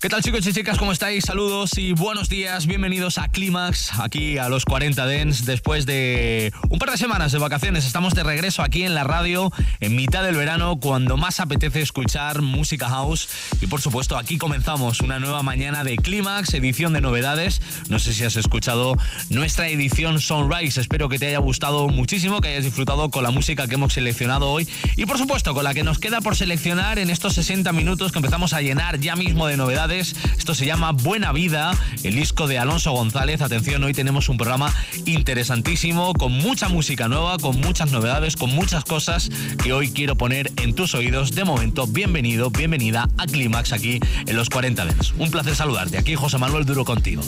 ¿Qué tal chicos y chicas? ¿Cómo estáis? Saludos y buenos días. Bienvenidos a Clímax, aquí a los 40 Dens. Después de un par de semanas de vacaciones, estamos de regreso aquí en la radio en mitad del verano, cuando más apetece escuchar música house. Y por supuesto, aquí comenzamos una nueva mañana de Clímax, edición de novedades. No sé si has escuchado nuestra edición Sunrise. Espero que te haya gustado muchísimo, que hayas disfrutado con la música que hemos seleccionado hoy. Y por supuesto, con la que nos queda por seleccionar en estos 60 minutos que empezamos a llenar ya mismo de novedades esto se llama Buena Vida, el disco de Alonso González. Atención, hoy tenemos un programa interesantísimo, con mucha música nueva, con muchas novedades, con muchas cosas que hoy quiero poner en tus oídos. De momento, bienvenido, bienvenida a Clímax aquí en los 40 Dents. Un placer saludarte. Aquí José Manuel Duro contigo.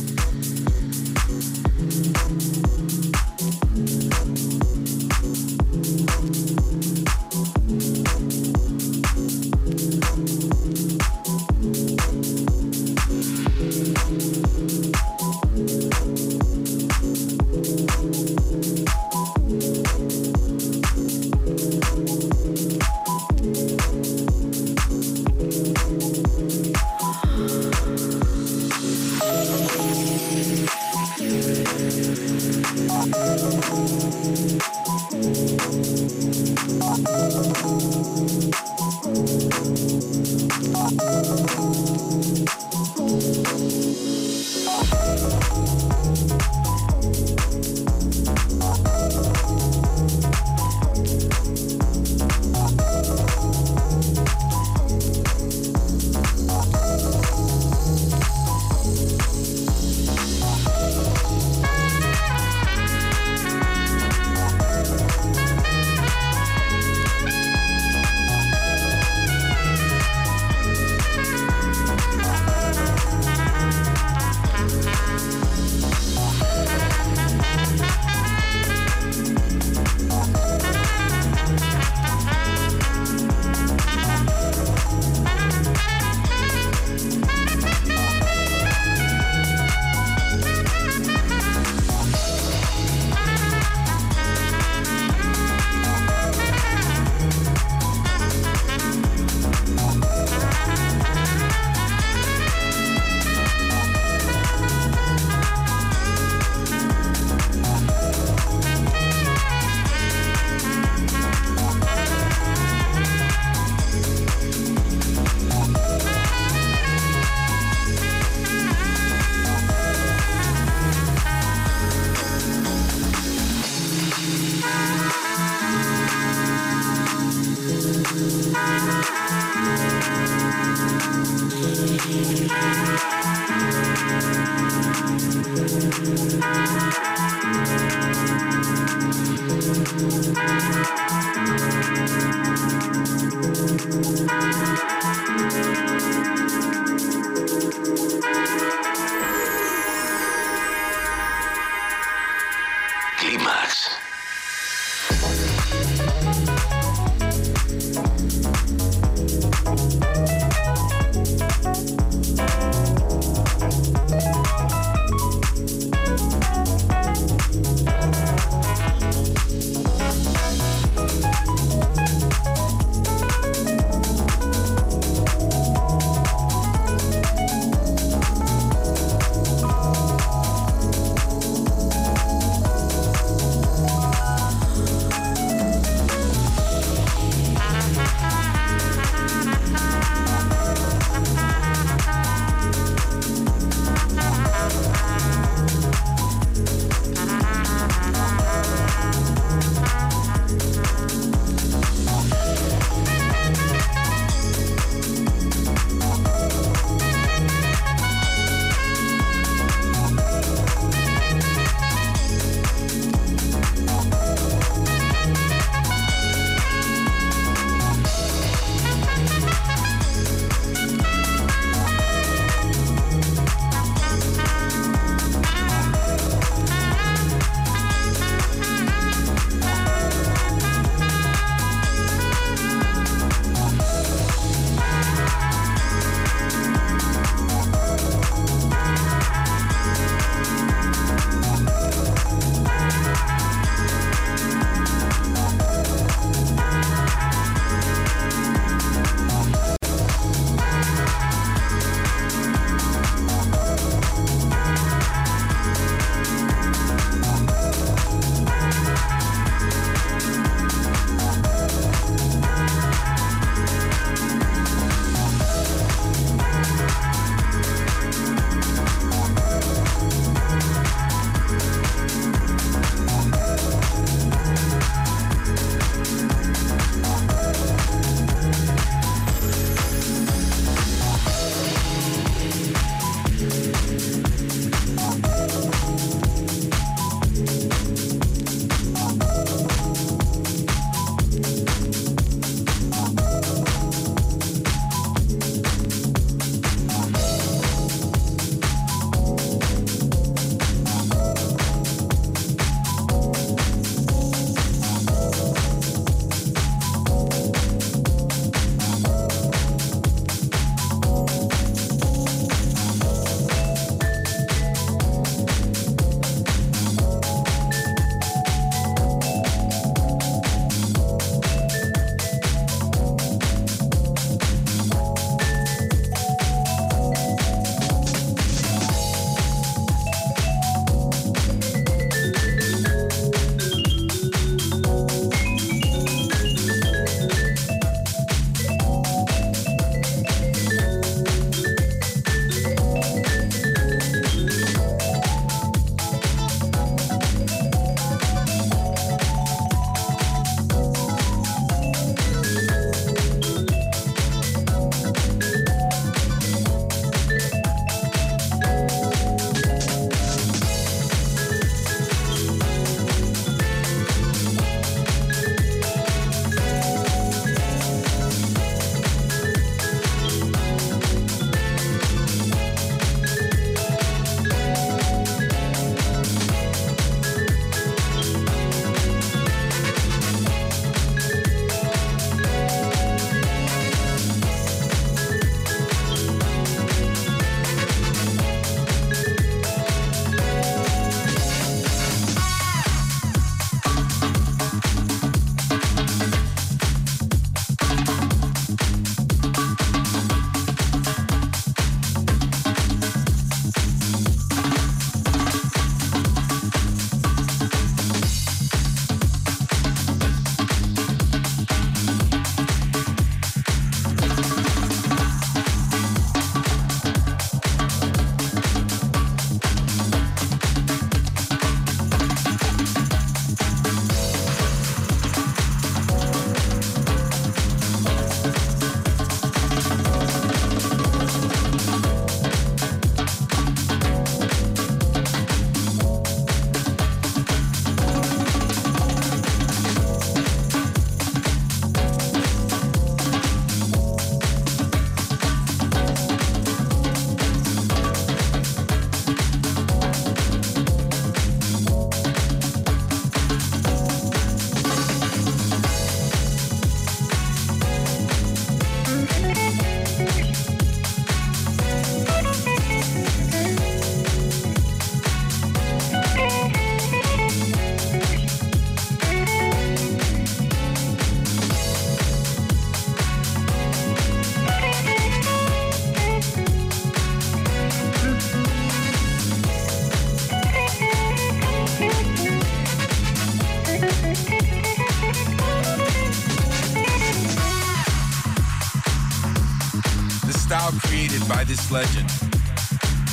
Legend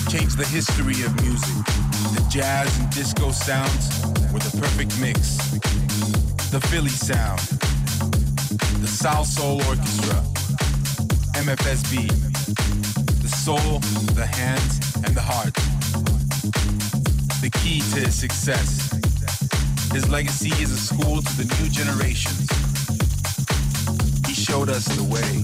changed the history of music. The jazz and disco sounds were the perfect mix. The Philly sound, the South Soul Orchestra, MFSB, the soul, the hands, and the heart. The key to his success. His legacy is a school to the new generations. He showed us the way.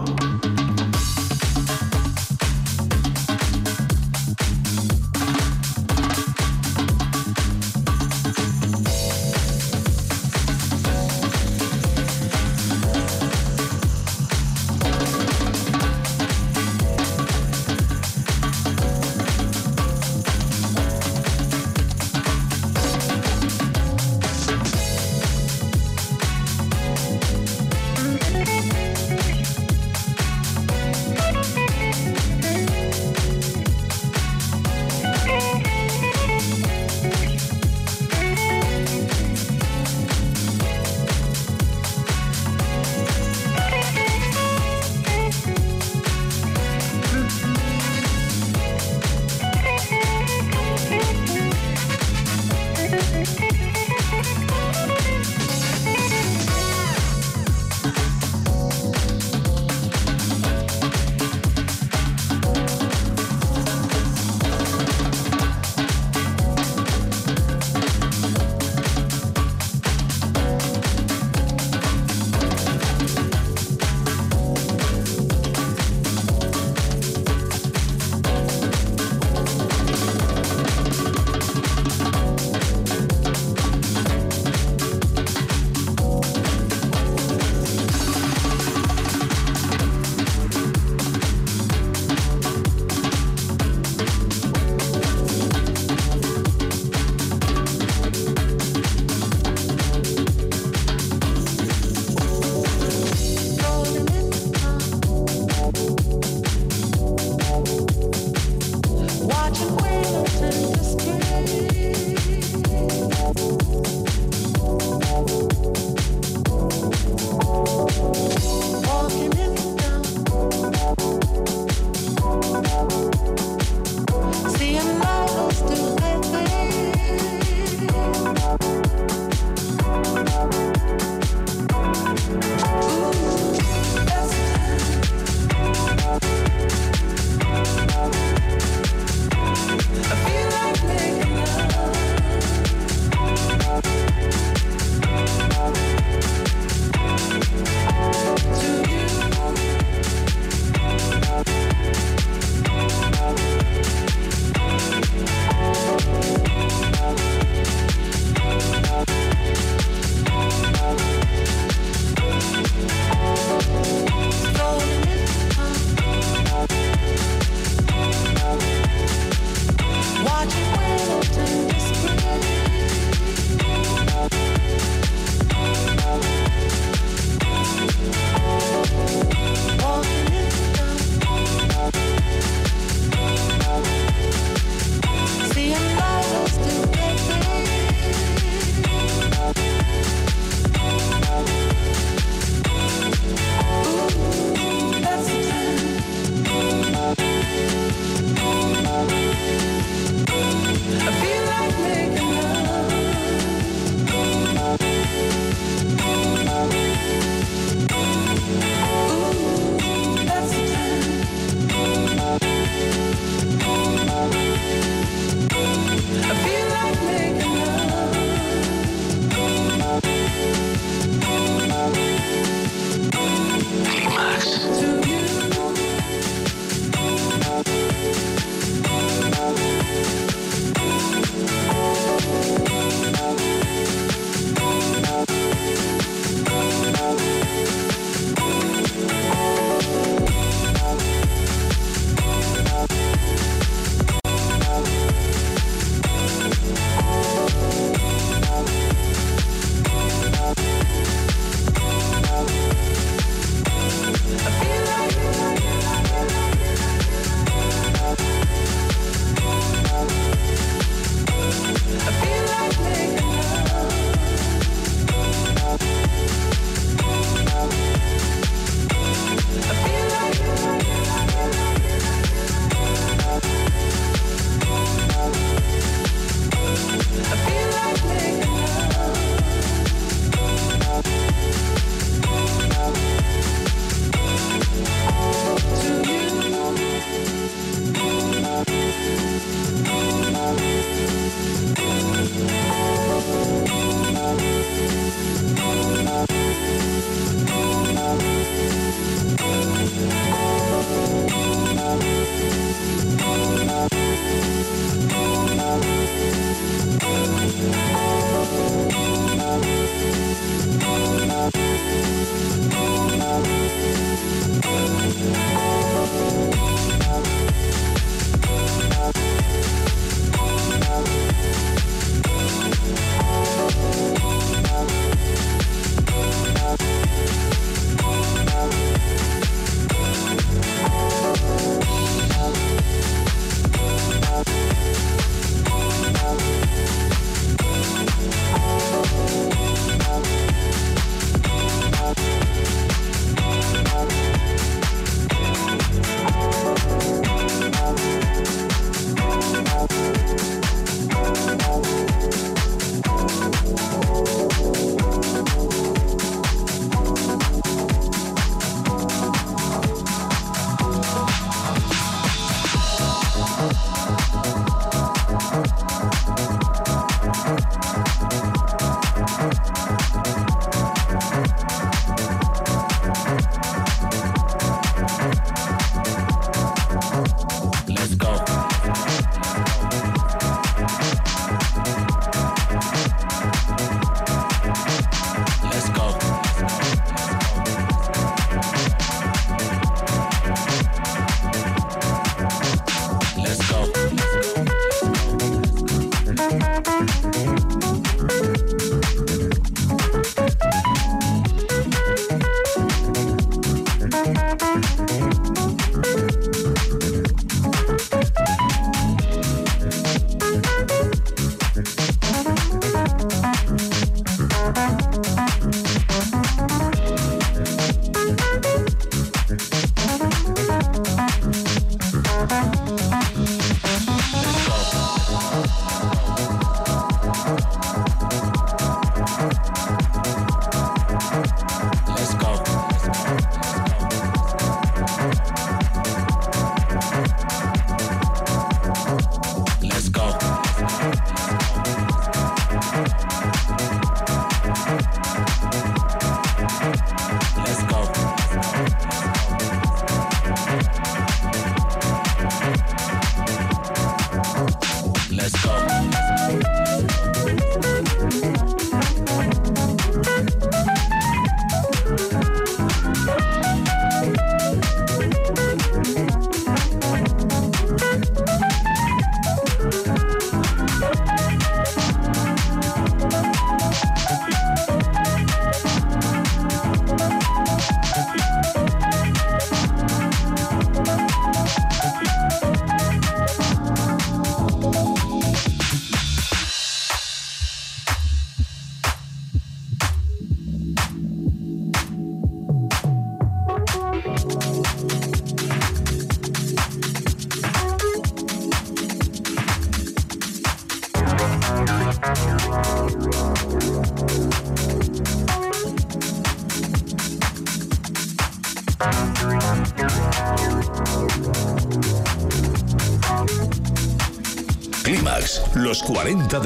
Los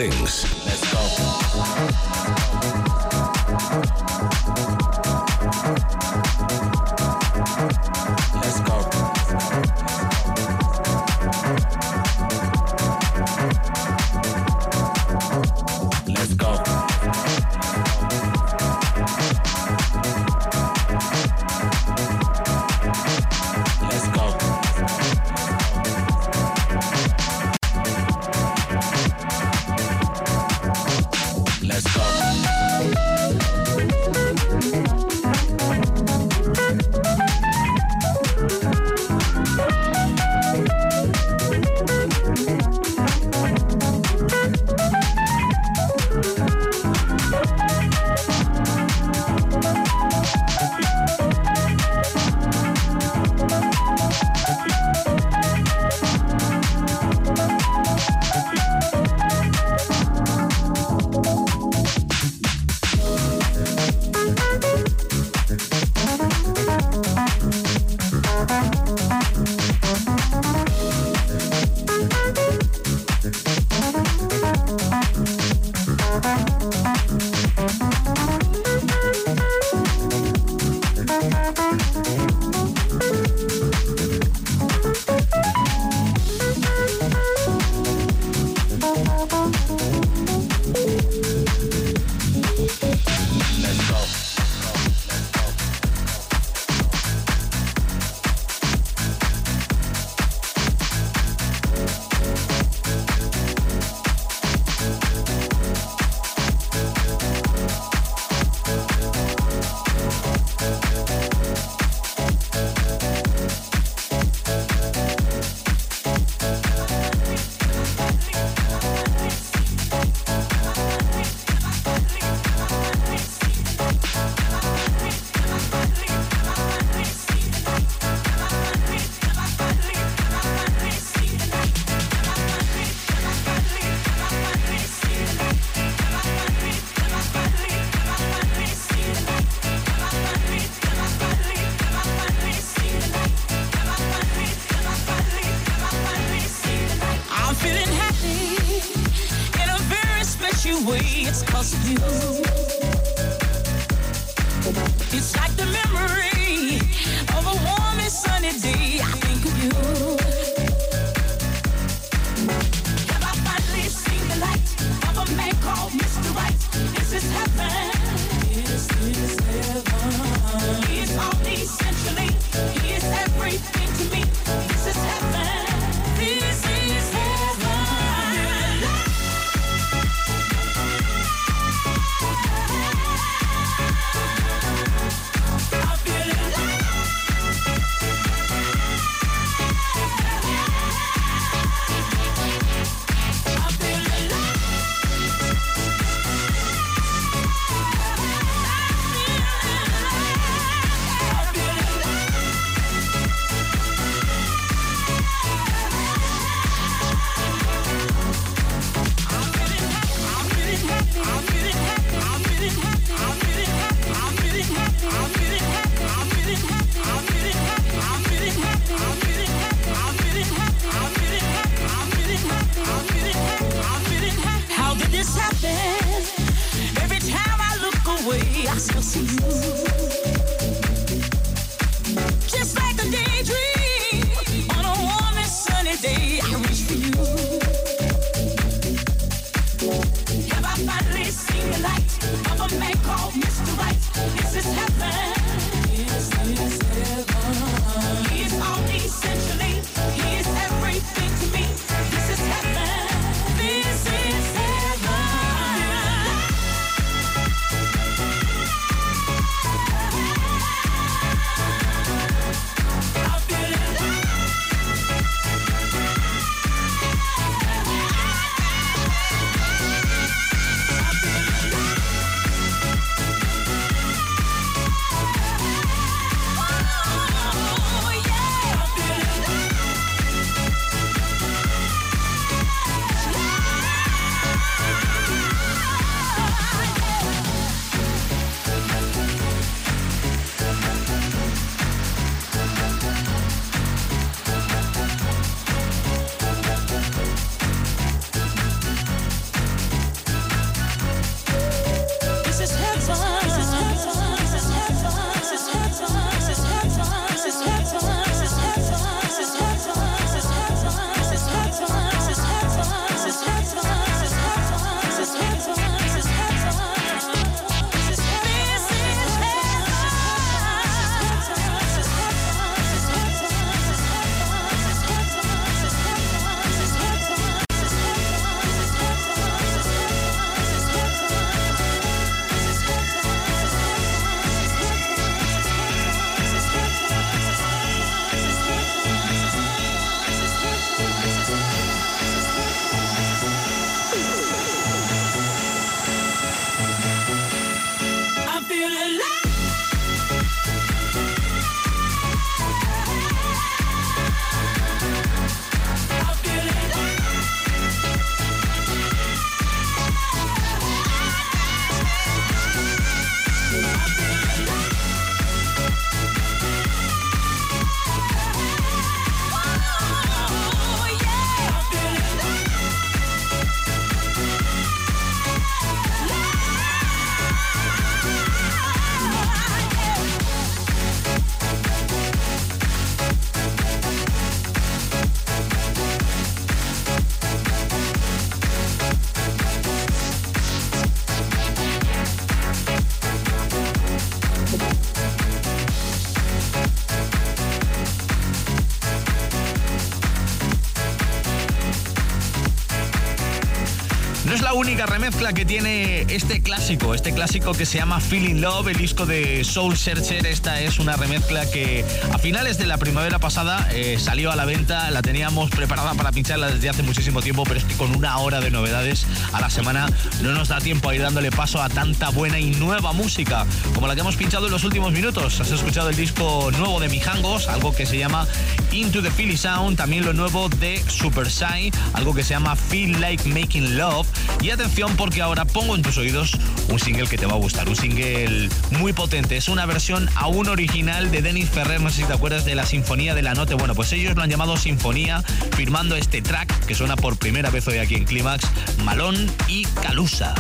no es la única remezcla que tiene este clásico, este clásico que se llama Feeling Love, el disco de Soul Searcher. Esta es una remezcla que a finales de la primavera pasada eh, salió a la venta, la teníamos preparada para pincharla desde hace muchísimo tiempo, pero es que con una hora de novedades a la semana no nos da tiempo a ir dándole paso a tanta buena y nueva música como la que hemos pinchado en los últimos minutos. Has escuchado el disco nuevo de Mijangos, algo que se llama Into the Philly Sound, también lo nuevo de Super Sai, algo que se llama Feel Like Making Love. Y atención porque ahora pongo en tus oídos un single que te va a gustar, un single muy potente. Es una versión aún original de Denis Ferrer, no sé si te acuerdas de la Sinfonía de la Noche. Bueno, pues ellos lo han llamado Sinfonía, firmando este track que suena por primera vez hoy aquí en Clímax, Malón y Calusa.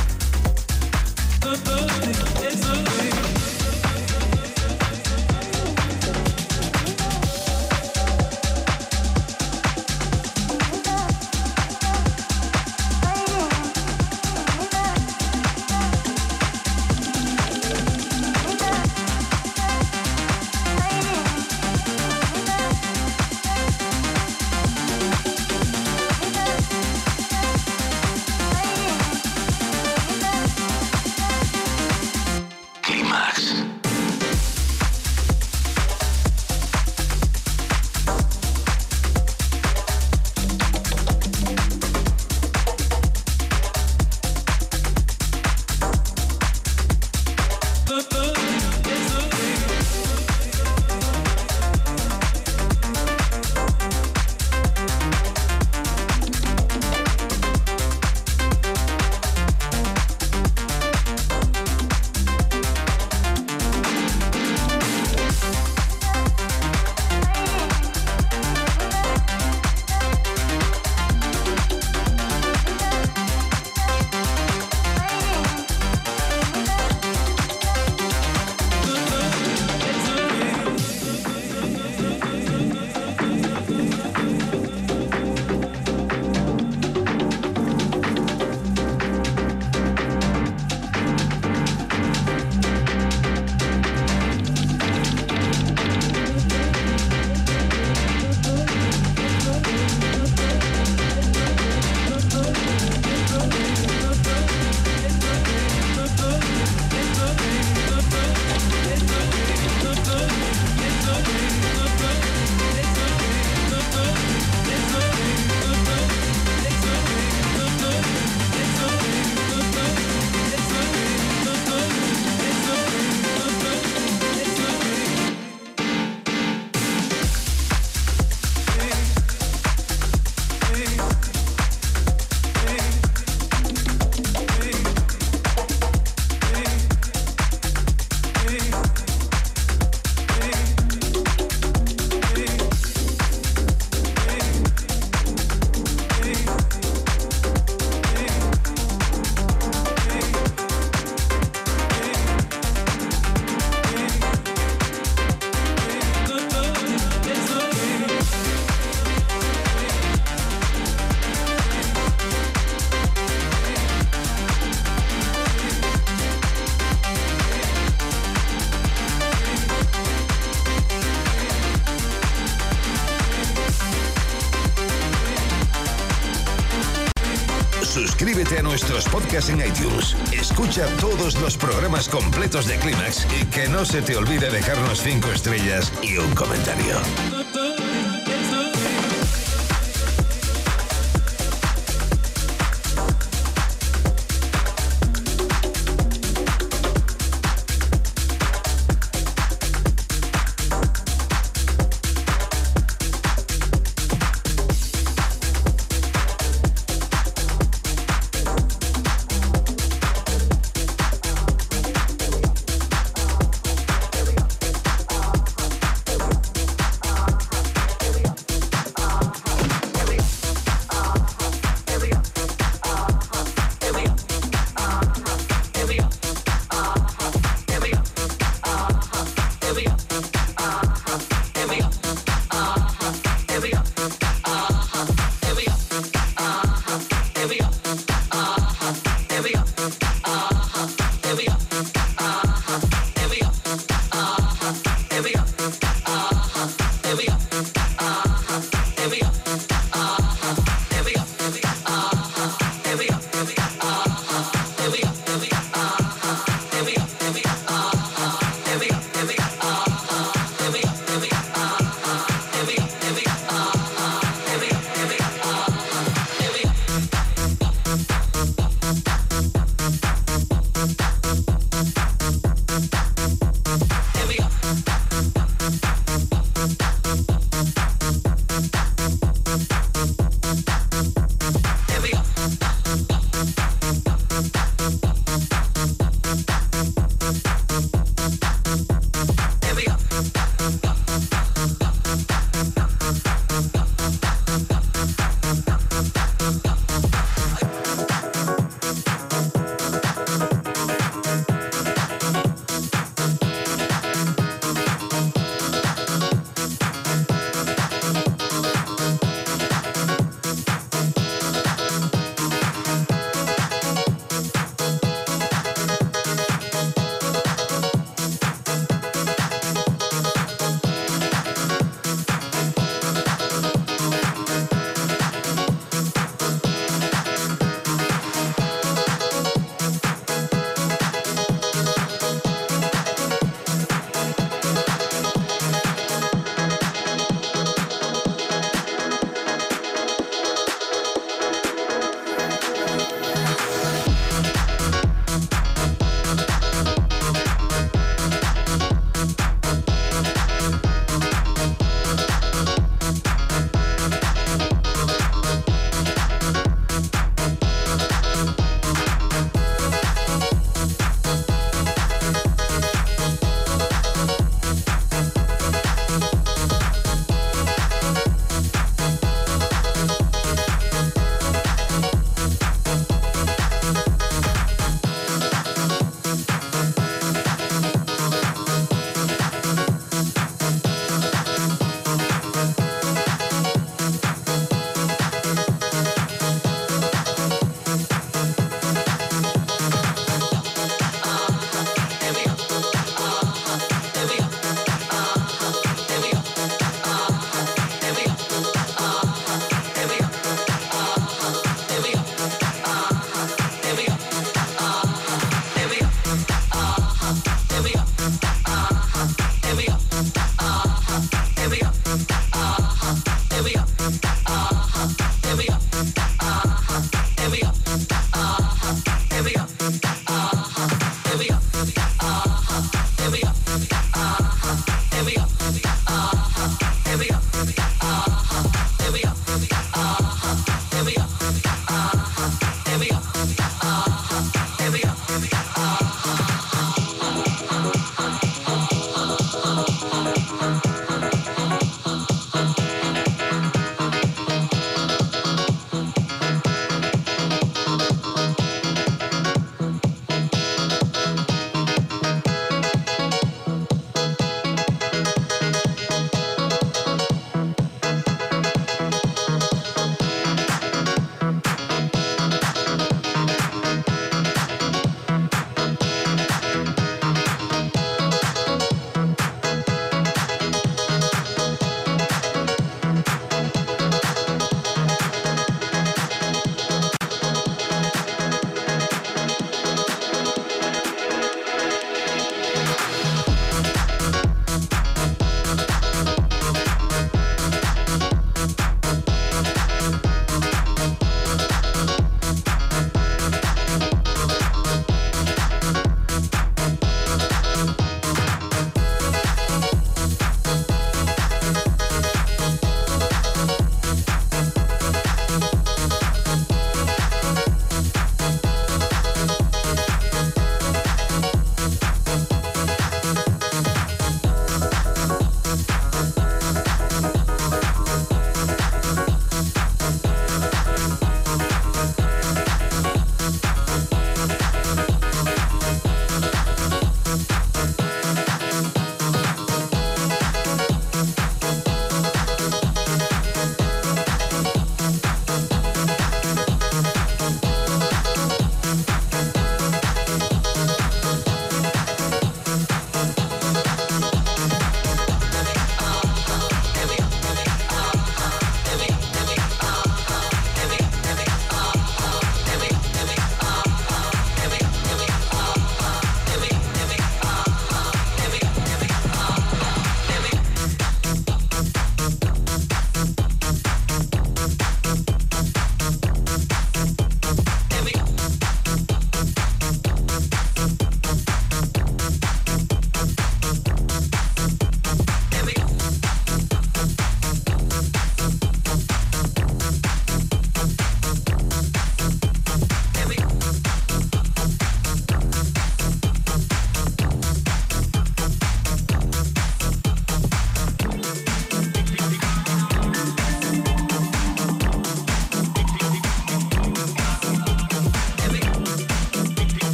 Nuestros podcasts en iTunes. Escucha todos los programas completos de Clímax y que no se te olvide dejarnos 5 estrellas y un comentario.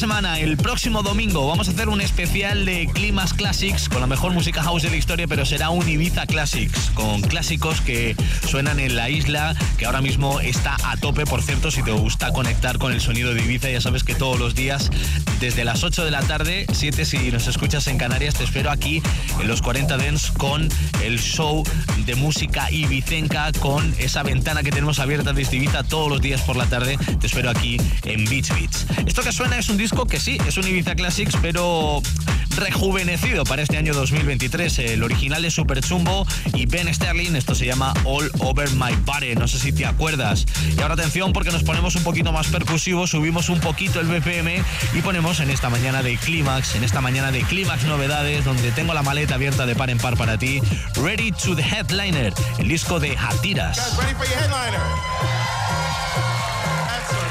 Semana, el próximo domingo, vamos a hacer un especial de Climas Classics con la mejor música house de la historia, pero será un Ibiza Classics, con clásicos que suenan en la isla, que ahora mismo está a tope. Por cierto, si te gusta conectar con el sonido de Ibiza, ya sabes que todos los días, desde las 8 de la tarde, 7 si nos escuchas en Canarias, te espero aquí en los 40 Dents con el show de música ibicenca, con esa ventana que tenemos abierta desde Ibiza todos los días por la tarde. Te espero aquí en Beach Beats. Esto que suena es un disco que sí, es un Ibiza Classics, pero rejuvenecido para este año 2023. El original es Super Chumbo y Ben Sterling. Esto se llama All Over My Body. No sé si te acuerdas. Y ahora atención porque nos ponemos un poquito más percusivos, subimos un poquito el BPM y ponemos en esta mañana de Clímax, en esta mañana de Clímax Novedades, donde tengo la maleta abierta de par en par para ti. Ready to the Headliner, el disco de Hatiras.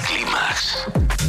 Clímax.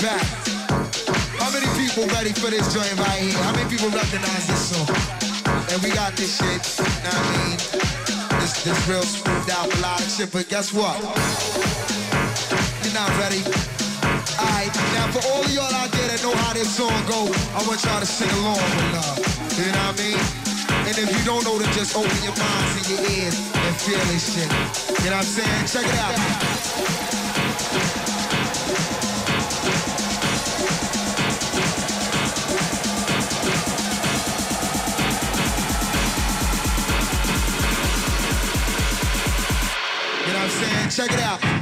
Back. How many people ready for this joint right here? How many people recognize this song? And we got this shit, know I mean? This, this real smoothed out melodic shit, but guess what? You're not ready. Alright, now for all y'all out there that know how this song go, I want y'all to sing along with love. You know what I mean? And if you don't know, then just open your minds and your ears and feel this shit. You know what I'm saying? Check it out. Check it out.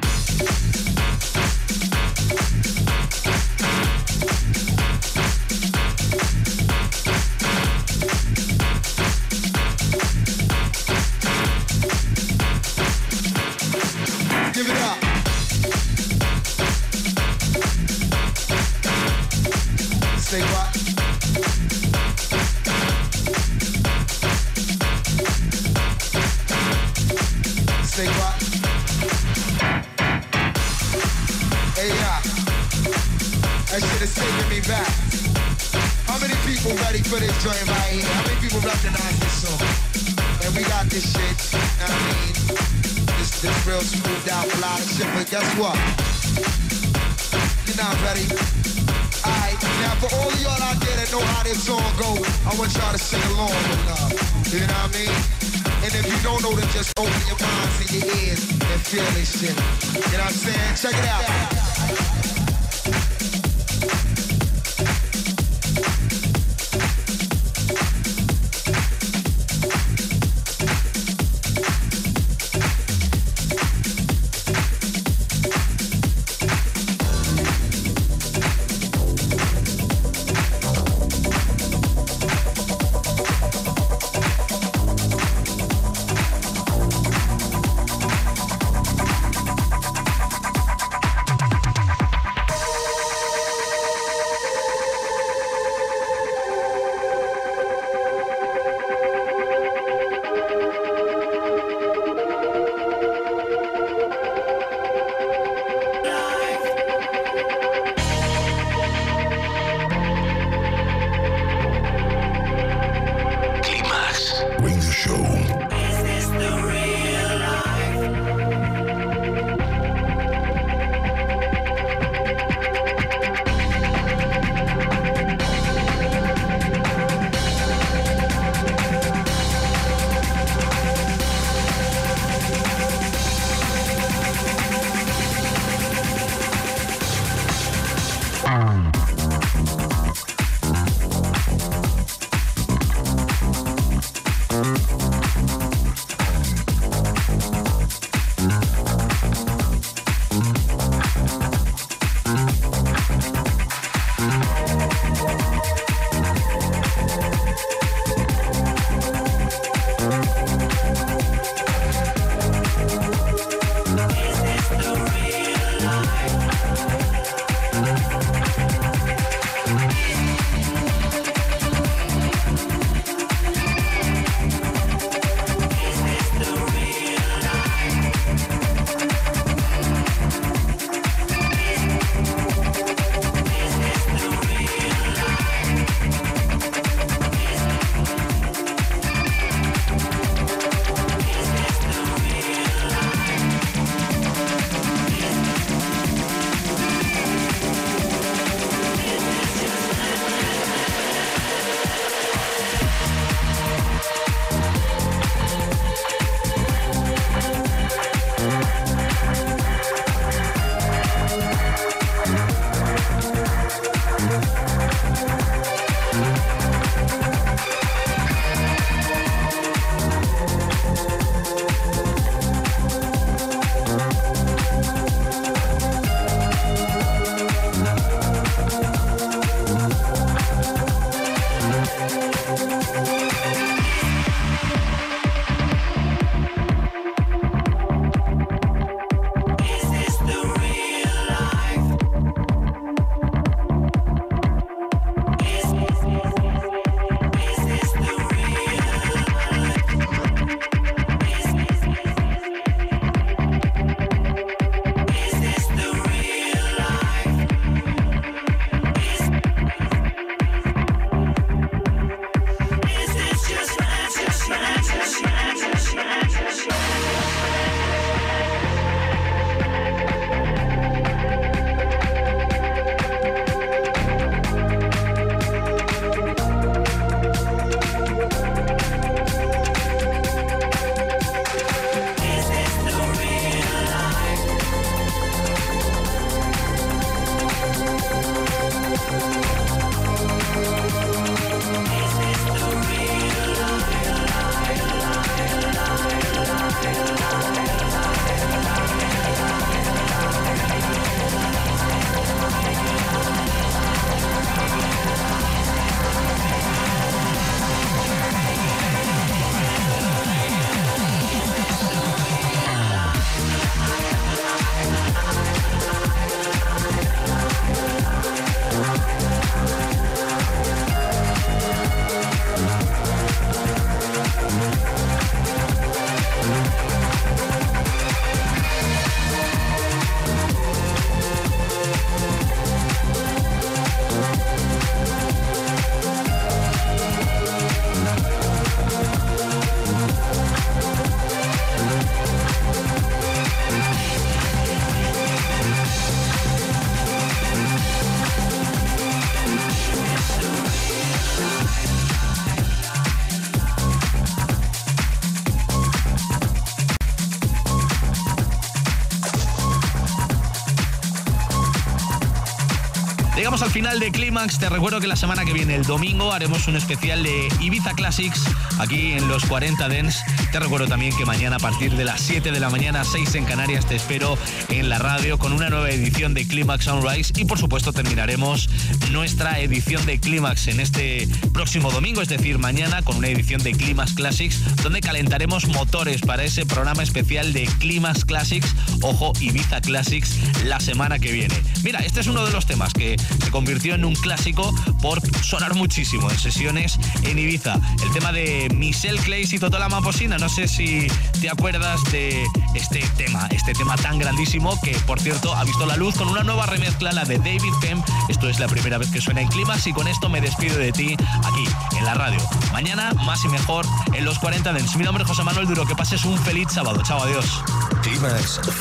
De Clímax. Te recuerdo que la semana que viene, el domingo, haremos un especial de Ibiza Classics aquí en los 40 Dens. Te recuerdo también que mañana a partir de las 7 de la mañana, 6 en Canarias, te espero en la radio con una nueva edición de Clímax Sunrise y por supuesto terminaremos nuestra edición de Clímax en este próximo domingo, es decir, mañana con una edición de Clímax Classics donde calentaremos motores para ese programa especial de Clímax Classics, ojo, Ibiza Classics la semana que viene. Mira, este es uno de los temas que se convirtió en un clásico por sonar muchísimo en sesiones en Ibiza. El tema de Michelle Clays y Totola Mamposina. No sé si te acuerdas de este tema, este tema tan grandísimo que, por cierto, ha visto la luz con una nueva remezcla, la de David Kemp. Esto es la primera vez que suena en Climax y con esto me despido de ti aquí en la radio. Mañana, más y mejor en los 40 Dents. Mi nombre es José Manuel Duro. Que pases un feliz sábado. Chao, adiós.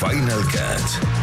Final Cut.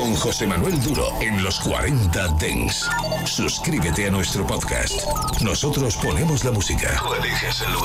Con José Manuel Duro en los 40 Dens. Suscríbete a nuestro podcast. Nosotros ponemos la música. Tú eliges el lugar.